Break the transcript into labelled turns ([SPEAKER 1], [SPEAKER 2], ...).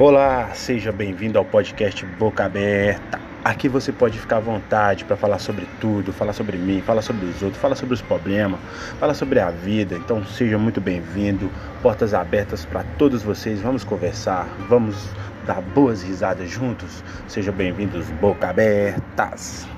[SPEAKER 1] Olá, seja bem-vindo ao podcast Boca Aberta. Aqui você pode ficar à vontade para falar sobre tudo, falar sobre mim, falar sobre os outros, falar sobre os problemas, falar sobre a vida. Então seja muito bem-vindo. Portas abertas para todos vocês. Vamos conversar, vamos dar boas risadas juntos. Sejam bem-vindos, Boca Abertas.